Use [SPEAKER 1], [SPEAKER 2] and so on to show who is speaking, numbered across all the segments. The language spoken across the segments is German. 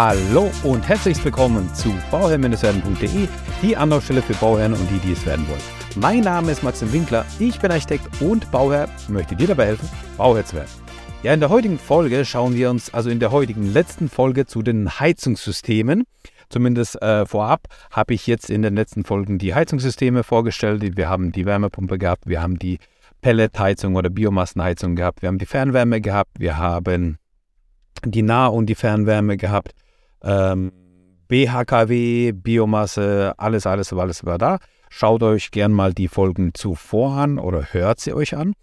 [SPEAKER 1] Hallo und herzlich willkommen zu bauherr-werden.de, die Anlaufstelle für Bauherren und die, die es werden wollen. Mein Name ist Maxim Winkler, ich bin Architekt und Bauherr, möchte dir dabei helfen, Bauherr zu werden. Ja, in der heutigen Folge schauen wir uns, also in der heutigen letzten Folge zu den Heizungssystemen. Zumindest äh, vorab habe ich jetzt in den letzten Folgen die Heizungssysteme vorgestellt. Wir haben die Wärmepumpe gehabt, wir haben die Pelletheizung oder Biomassenheizung gehabt, wir haben die Fernwärme gehabt, wir haben die Nah- und die Fernwärme gehabt, ähm, BHKW, Biomasse, alles, alles, alles war da. Schaut euch gern mal die Folgen zuvor an oder hört sie euch an.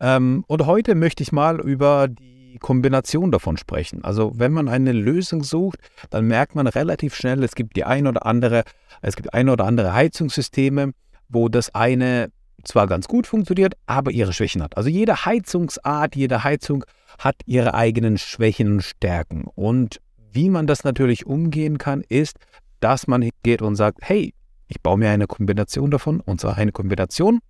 [SPEAKER 1] Ähm, und heute möchte ich mal über die Kombination davon sprechen. Also wenn man eine Lösung sucht, dann merkt man relativ schnell, es gibt die ein oder andere, es gibt ein oder andere Heizungssysteme, wo das eine zwar ganz gut funktioniert, aber ihre Schwächen hat. Also jede Heizungsart, jede Heizung hat ihre eigenen Schwächen und Stärken. Und wie man das natürlich umgehen kann, ist, dass man geht und sagt, hey, ich baue mir eine Kombination davon, und zwar eine Kombination,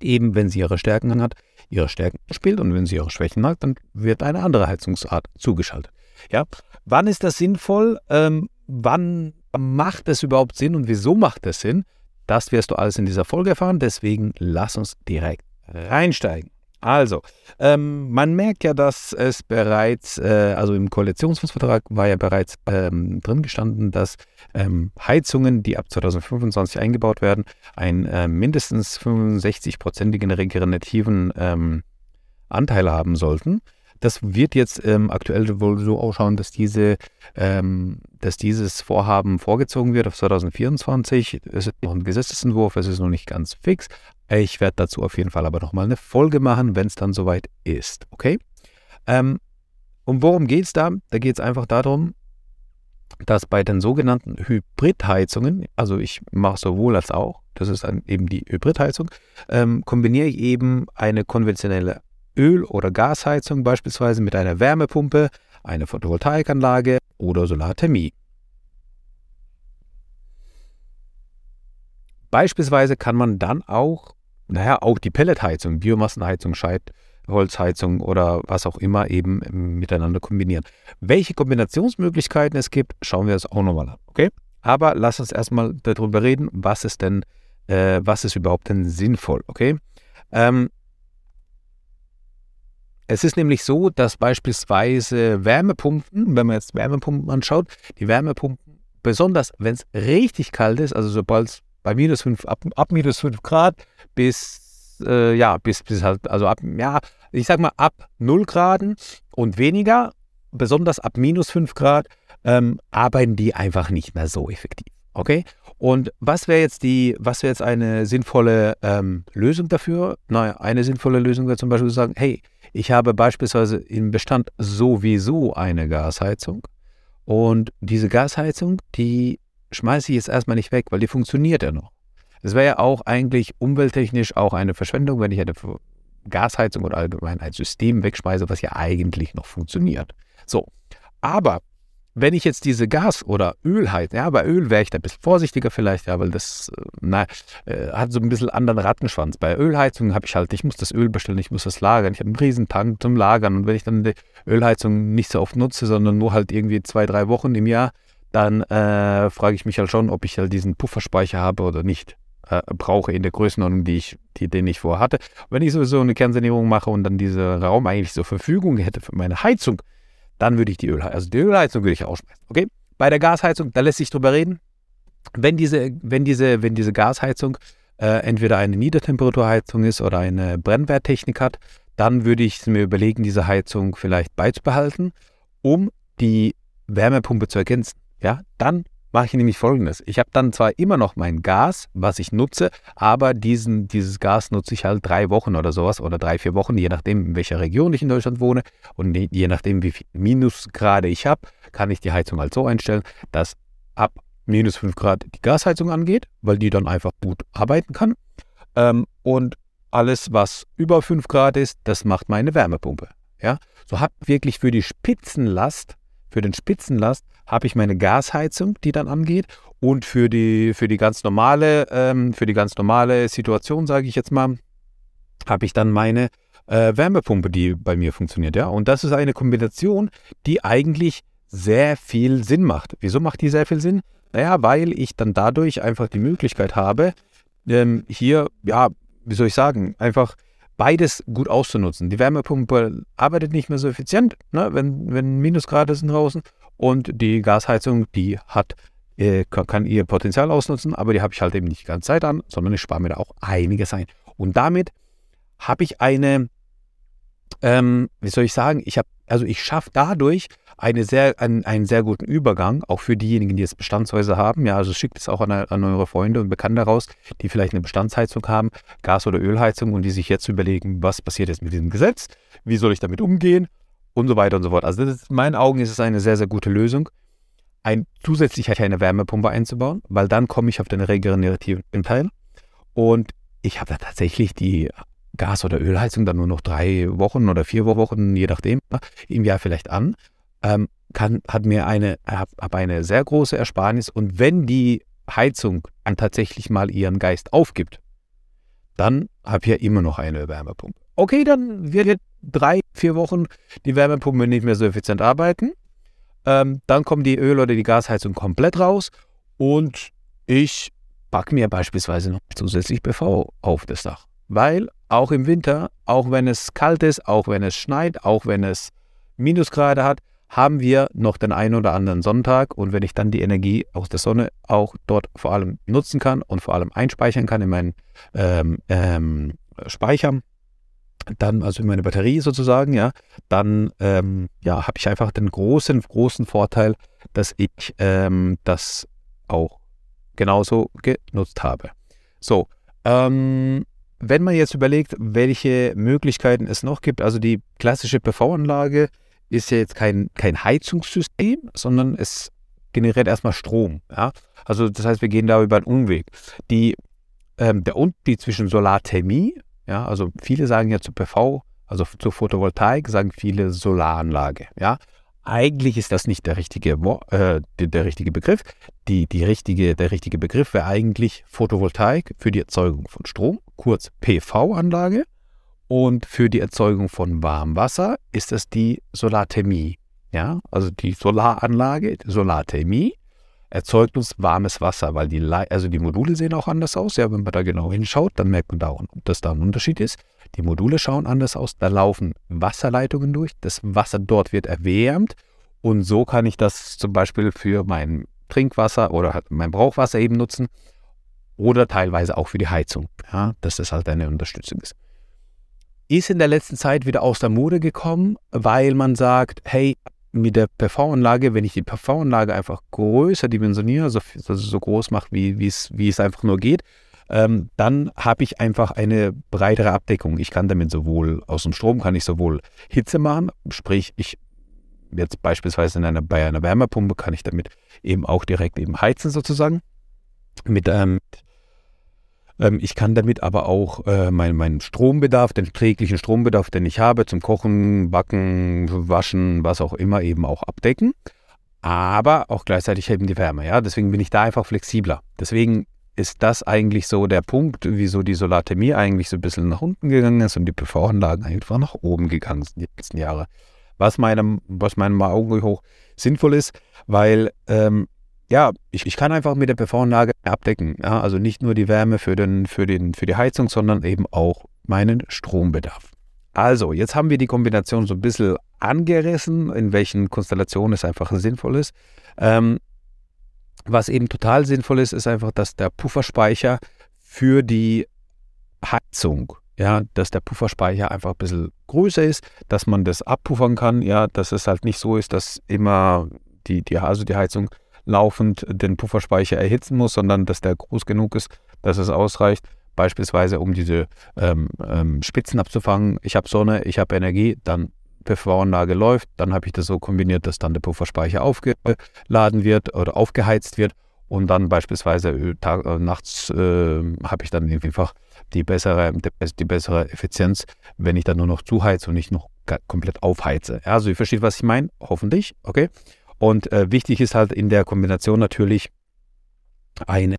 [SPEAKER 1] eben wenn sie ihre Stärken hat, ihre Stärken spielt und wenn sie ihre Schwächen hat, dann wird eine andere Heizungsart zugeschaltet. Ja, wann ist das sinnvoll? Ähm, wann macht es überhaupt Sinn und wieso macht es Sinn? Das wirst du alles in dieser Folge erfahren. Deswegen lass uns direkt reinsteigen. Also, ähm, man merkt ja, dass es bereits, äh, also im Koalitionsvertrag war ja bereits ähm, drin gestanden, dass ähm, Heizungen, die ab 2025 eingebaut werden, einen äh, mindestens 65-prozentigen regenerativen ähm, Anteil haben sollten. Das wird jetzt ähm, aktuell wohl so ausschauen, dass, diese, ähm, dass dieses Vorhaben vorgezogen wird auf 2024. Es ist noch ein Gesetzesentwurf, es ist noch nicht ganz fix. Ich werde dazu auf jeden Fall aber nochmal eine Folge machen, wenn es dann soweit ist. Okay? Ähm, und worum geht es da? Da geht es einfach darum, dass bei den sogenannten Hybridheizungen, also ich mache sowohl als auch, das ist dann eben die Hybridheizung, ähm, kombiniere ich eben eine konventionelle Öl- oder Gasheizung beispielsweise mit einer Wärmepumpe, einer Photovoltaikanlage oder Solarthermie. Beispielsweise kann man dann auch, naja, auch die Pelletheizung, Biomassenheizung, Scheitholzheizung oder was auch immer eben miteinander kombinieren. Welche Kombinationsmöglichkeiten es gibt, schauen wir uns auch nochmal an, okay? Aber lass uns erstmal darüber reden, was ist denn, äh, was ist überhaupt denn sinnvoll, okay? Ähm, es ist nämlich so, dass beispielsweise Wärmepumpen, wenn man jetzt Wärmepumpen anschaut, die Wärmepumpen, besonders wenn es richtig kalt ist, also sobald es bei minus 5, ab, ab minus 5 Grad bis, äh, ja, bis, bis halt, also ab, ja, ich sag mal ab 0 Grad und weniger, besonders ab minus 5 Grad, ähm, arbeiten die einfach nicht mehr so effektiv. Okay? Und was wäre jetzt die, was wäre jetzt eine sinnvolle ähm, Lösung dafür? Naja, eine sinnvolle Lösung wäre zum Beispiel zu sagen, hey, ich habe beispielsweise im Bestand sowieso eine Gasheizung und diese Gasheizung, die schmeiße ich jetzt erstmal nicht weg, weil die funktioniert ja noch. Es wäre ja auch eigentlich umwelttechnisch auch eine Verschwendung, wenn ich eine Gasheizung oder allgemein ein System wegschmeiße, was ja eigentlich noch funktioniert. So, aber wenn ich jetzt diese Gas- oder Ölheizung, ja, bei Öl wäre ich da ein bisschen vorsichtiger vielleicht, ja, weil das äh, na, äh, hat so ein bisschen anderen Rattenschwanz. Bei Ölheizung habe ich halt, ich muss das Öl bestellen, ich muss das lagern, ich habe einen riesen Tank zum Lagern und wenn ich dann die Ölheizung nicht so oft nutze, sondern nur halt irgendwie zwei, drei Wochen im Jahr, dann äh, frage ich mich halt schon, ob ich halt diesen Pufferspeicher habe oder nicht. Äh, brauche in der Größenordnung, die ich, die, den ich vorhatte. Wenn ich sowieso eine Kernsanierung mache und dann diesen Raum eigentlich zur Verfügung hätte für meine Heizung, dann würde ich die Ölheizung, also die Ölheizung würde ich ausschmeißen. Okay? Bei der Gasheizung, da lässt sich drüber reden. Wenn diese, wenn diese, wenn diese Gasheizung äh, entweder eine Niedertemperaturheizung ist oder eine Brennwerttechnik hat, dann würde ich mir überlegen, diese Heizung vielleicht beizubehalten, um die Wärmepumpe zu ergänzen. Ja, dann mache ich nämlich folgendes. Ich habe dann zwar immer noch mein Gas, was ich nutze, aber diesen, dieses Gas nutze ich halt drei Wochen oder sowas oder drei, vier Wochen, je nachdem, in welcher Region ich in Deutschland wohne und je nachdem, wie viel Minusgrade ich habe, kann ich die Heizung halt so einstellen, dass ab minus 5 Grad die Gasheizung angeht, weil die dann einfach gut arbeiten kann. Ähm, und alles, was über 5 Grad ist, das macht meine Wärmepumpe. Ja? So habe wirklich für die Spitzenlast für den Spitzenlast habe ich meine Gasheizung, die dann angeht. Und für die, für die ganz normale, ähm, für die ganz normale Situation, sage ich jetzt mal, habe ich dann meine äh, Wärmepumpe, die bei mir funktioniert. Ja? Und das ist eine Kombination, die eigentlich sehr viel Sinn macht. Wieso macht die sehr viel Sinn? Naja, weil ich dann dadurch einfach die Möglichkeit habe, ähm, hier, ja, wie soll ich sagen, einfach beides gut auszunutzen. Die Wärmepumpe arbeitet nicht mehr so effizient, ne, wenn, wenn Minusgrade sind draußen. Und die Gasheizung, die hat, äh, kann ihr Potenzial ausnutzen, aber die habe ich halt eben nicht die ganze Zeit an, sondern ich spare mir da auch einiges ein. Und damit habe ich eine, ähm, wie soll ich sagen, ich habe, also ich schaffe dadurch eine sehr, einen, einen, sehr guten Übergang, auch für diejenigen, die jetzt Bestandshäuser haben. Ja, also schickt es auch an, an eure Freunde und Bekannte raus, die vielleicht eine Bestandsheizung haben, Gas- oder Ölheizung und die sich jetzt überlegen, was passiert jetzt mit diesem Gesetz, wie soll ich damit umgehen und so weiter und so fort. Also ist, in meinen Augen ist es eine sehr, sehr gute Lösung, ein zusätzlich eine Wärmepumpe einzubauen, weil dann komme ich auf den regenerativen Teil und ich habe da tatsächlich die Gas- oder Ölheizung dann nur noch drei Wochen oder vier Wochen, je nachdem, im Jahr vielleicht an ähm, kann, hat mir eine, habe eine sehr große Ersparnis und wenn die Heizung dann tatsächlich mal ihren Geist aufgibt, dann habe ich ja immer noch eine Wärmepumpe. Okay, dann wird drei, vier Wochen die Wärmepumpe nicht mehr so effizient arbeiten. Ähm, dann kommt die Öl- oder die Gasheizung komplett raus und ich packe mir beispielsweise noch zusätzlich PV auf das Dach. Weil auch im Winter, auch wenn es kalt ist, auch wenn es schneit, auch wenn es Minusgrade hat, haben wir noch den einen oder anderen Sonntag und wenn ich dann die Energie aus der Sonne auch dort vor allem nutzen kann und vor allem einspeichern kann in meinen ähm, ähm, Speicher, dann, also in meine Batterie sozusagen, ja, dann ähm, ja, habe ich einfach den großen, großen Vorteil, dass ich ähm, das auch genauso genutzt habe. So, ähm, wenn man jetzt überlegt, welche Möglichkeiten es noch gibt, also die klassische PV-Anlage ist ja jetzt kein, kein Heizungssystem, sondern es generiert erstmal Strom. Ja? Also das heißt, wir gehen da über einen Umweg. Die, ähm, der Unterschied zwischen Solarthermie, ja, also viele sagen ja zu PV, also zu Photovoltaik, sagen viele Solaranlage. Ja? Eigentlich ist das nicht der richtige, äh, der, richtige Begriff. Die, die richtige, der richtige Begriff wäre eigentlich Photovoltaik für die Erzeugung von Strom, kurz PV-Anlage. Und für die Erzeugung von Warmwasser ist es die Solarthermie. Ja, also die Solaranlage, Solarthermie, erzeugt uns warmes Wasser, weil die, also die Module sehen auch anders aus. Ja, wenn man da genau hinschaut, dann merkt man da, dass da ein Unterschied ist. Die Module schauen anders aus, da laufen Wasserleitungen durch, das Wasser dort wird erwärmt und so kann ich das zum Beispiel für mein Trinkwasser oder halt mein Brauchwasser eben nutzen oder teilweise auch für die Heizung, ja, dass das halt eine Unterstützung ist ist in der letzten Zeit wieder aus der Mode gekommen, weil man sagt, hey, mit der PV-Anlage, wenn ich die PV-Anlage einfach größer dimensioniere, also, so groß mache, wie, wie es einfach nur geht, ähm, dann habe ich einfach eine breitere Abdeckung. Ich kann damit sowohl aus dem Strom kann ich sowohl Hitze machen, sprich ich jetzt beispielsweise in einer, bei einer Wärmepumpe kann ich damit eben auch direkt eben heizen sozusagen mit, ähm, ähm, ich kann damit aber auch äh, meinen mein Strombedarf, den täglichen Strombedarf, den ich habe, zum Kochen, Backen, Waschen, was auch immer, eben auch abdecken. Aber auch gleichzeitig eben die Wärme. Ja? Deswegen bin ich da einfach flexibler. Deswegen ist das eigentlich so der Punkt, wieso die Solarthermie eigentlich so ein bisschen nach unten gegangen ist und die PV-Anlagen einfach nach oben gegangen sind die letzten Jahre. Was meinem, was meinem Augen hoch sinnvoll ist, weil ähm, ja, ich, ich kann einfach mit der PV-Anlage abdecken. Ja, also nicht nur die Wärme für, den, für, den, für die Heizung, sondern eben auch meinen Strombedarf. Also, jetzt haben wir die Kombination so ein bisschen angerissen, in welchen Konstellationen es einfach sinnvoll ist. Ähm, was eben total sinnvoll ist, ist einfach, dass der Pufferspeicher für die Heizung, ja, dass der Pufferspeicher einfach ein bisschen größer ist, dass man das abpuffern kann, ja, dass es halt nicht so ist, dass immer die, die, also die Heizung laufend den Pufferspeicher erhitzen muss, sondern dass der groß genug ist, dass es ausreicht, beispielsweise um diese ähm, ähm, Spitzen abzufangen. Ich habe Sonne, ich habe Energie, dann PV-Anlage läuft, dann habe ich das so kombiniert, dass dann der Pufferspeicher aufgeladen wird oder aufgeheizt wird und dann beispielsweise äh, Tag, äh, nachts äh, habe ich dann einfach die bessere, die bessere Effizienz, wenn ich dann nur noch zuheize und nicht noch komplett aufheize. Also ihr versteht, was ich meine, hoffentlich, okay? Und äh, wichtig ist halt in der Kombination natürlich eine,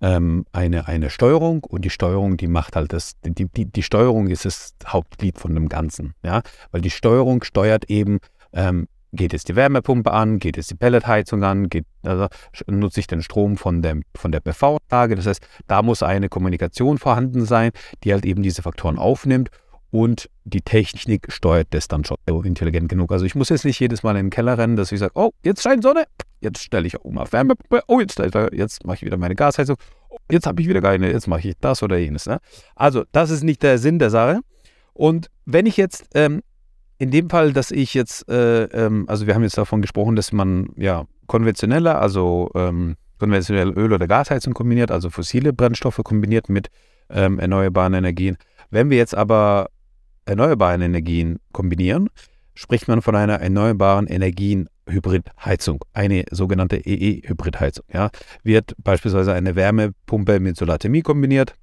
[SPEAKER 1] ähm, eine, eine Steuerung. Und die Steuerung, die macht halt das, die, die, die Steuerung ist das Hauptglied von dem Ganzen, ja, weil die Steuerung steuert eben, ähm, geht jetzt die Wärmepumpe an, geht jetzt die Pelletheizung an, geht, also nutze ich den Strom von, dem, von der PV-Anlage. Das heißt, da muss eine Kommunikation vorhanden sein, die halt eben diese Faktoren aufnimmt und die Technik steuert das dann schon intelligent genug. Also ich muss jetzt nicht jedes Mal in den Keller rennen, dass ich sage, oh, jetzt scheint Sonne, jetzt stelle ich um auf Wärmepumpe, oh, jetzt, jetzt mache ich wieder meine Gasheizung, oh, jetzt habe ich wieder keine, jetzt mache ich das oder jenes. Ne? Also das ist nicht der Sinn der Sache. Und wenn ich jetzt ähm, in dem Fall, dass ich jetzt, äh, ähm, also wir haben jetzt davon gesprochen, dass man ja konventionelle, also ähm, konventionelle Öl- oder Gasheizung kombiniert, also fossile Brennstoffe kombiniert mit ähm, erneuerbaren Energien. Wenn wir jetzt aber erneuerbaren Energien kombinieren, spricht man von einer erneuerbaren Energien-Hybridheizung, eine sogenannte EE-Hybridheizung. Ja. Wird beispielsweise eine Wärmepumpe mit Solarthermie kombiniert,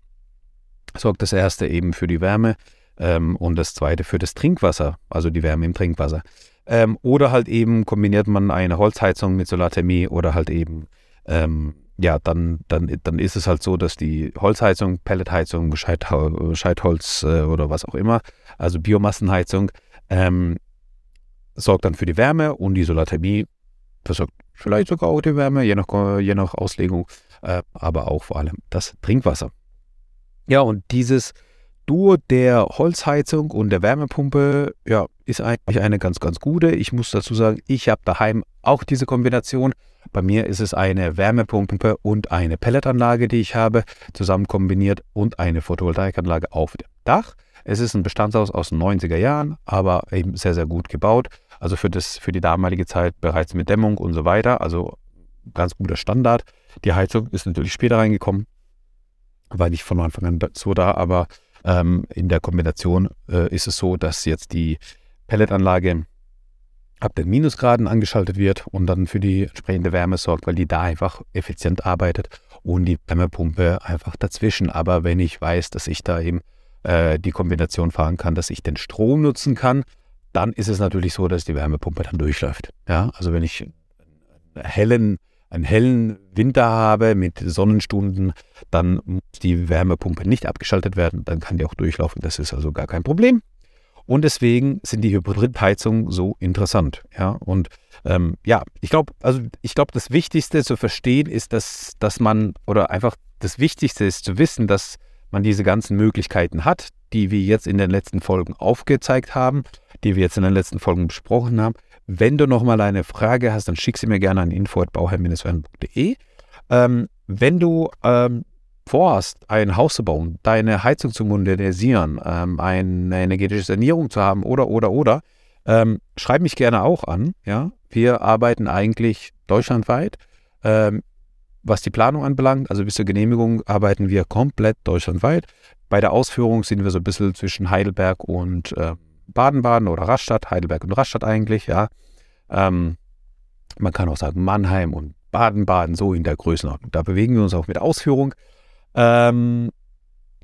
[SPEAKER 1] sorgt das erste eben für die Wärme ähm, und das zweite für das Trinkwasser, also die Wärme im Trinkwasser. Ähm, oder halt eben kombiniert man eine Holzheizung mit Solarthermie oder halt eben, ähm, ja, dann, dann, dann ist es halt so, dass die Holzheizung, Pelletheizung, Scheitholz äh, oder was auch immer, also Biomassenheizung, ähm, sorgt dann für die Wärme und die Solarthermie versorgt vielleicht sogar auch die Wärme, je nach, je nach Auslegung, äh, aber auch vor allem das Trinkwasser. Ja, und dieses Duo der Holzheizung und der Wärmepumpe, ja, ist eigentlich eine ganz, ganz gute. Ich muss dazu sagen, ich habe daheim auch diese Kombination. Bei mir ist es eine Wärmepumpe und eine Pelletanlage, die ich habe, zusammen kombiniert und eine Photovoltaikanlage auf dem Dach. Es ist ein Bestandshaus aus den 90er Jahren, aber eben sehr, sehr gut gebaut. Also für, das, für die damalige Zeit bereits mit Dämmung und so weiter. Also ganz guter Standard. Die Heizung ist natürlich später reingekommen, war nicht von Anfang an so da, aber ähm, in der Kombination äh, ist es so, dass jetzt die Pelletanlage ab den Minusgraden angeschaltet wird und dann für die entsprechende Wärme sorgt, weil die da einfach effizient arbeitet und die Wärmepumpe einfach dazwischen. Aber wenn ich weiß, dass ich da eben äh, die Kombination fahren kann, dass ich den Strom nutzen kann, dann ist es natürlich so, dass die Wärmepumpe dann durchläuft. Ja, also wenn ich einen hellen einen hellen Winter habe mit Sonnenstunden, dann muss die Wärmepumpe nicht abgeschaltet werden, dann kann die auch durchlaufen. Das ist also gar kein Problem. Und deswegen sind die Hybridheizungen so interessant. Ja, und ähm, ja, ich glaube, also ich glaube, das Wichtigste zu verstehen ist, dass, dass man, oder einfach das Wichtigste ist zu wissen, dass man diese ganzen Möglichkeiten hat, die wir jetzt in den letzten Folgen aufgezeigt haben, die wir jetzt in den letzten Folgen besprochen haben. Wenn du nochmal eine Frage hast, dann schick sie mir gerne an info.bauherr-werden.de. Ähm, wenn du ähm, vorhast, ein Haus zu bauen, deine Heizung zu modernisieren, ähm, eine energetische Sanierung zu haben oder, oder, oder, ähm, schreib mich gerne auch an. Ja? Wir arbeiten eigentlich deutschlandweit. Ähm, was die Planung anbelangt, also bis zur Genehmigung, arbeiten wir komplett deutschlandweit. Bei der Ausführung sind wir so ein bisschen zwischen Heidelberg und äh, Baden-Baden oder Rastatt, Heidelberg und Rastatt eigentlich, ja. Ähm, man kann auch sagen Mannheim und Baden-Baden, so in der Größenordnung. Da bewegen wir uns auch mit Ausführung. Ähm,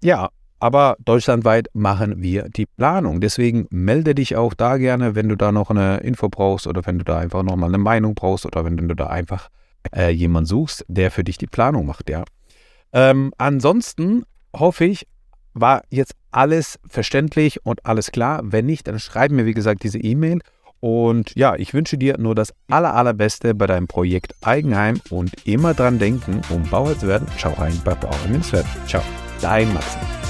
[SPEAKER 1] ja, aber deutschlandweit machen wir die Planung. Deswegen melde dich auch da gerne, wenn du da noch eine Info brauchst oder wenn du da einfach nochmal eine Meinung brauchst oder wenn du da einfach äh, jemanden suchst, der für dich die Planung macht, ja. Ähm, ansonsten hoffe ich, war jetzt alles verständlich und alles klar? Wenn nicht, dann schreib mir, wie gesagt, diese E-Mail. Und ja, ich wünsche dir nur das aller, allerbeste bei deinem Projekt Eigenheim und immer dran denken, um Bauer zu werden, schau rein bei Bauer Ciao, dein Maxim.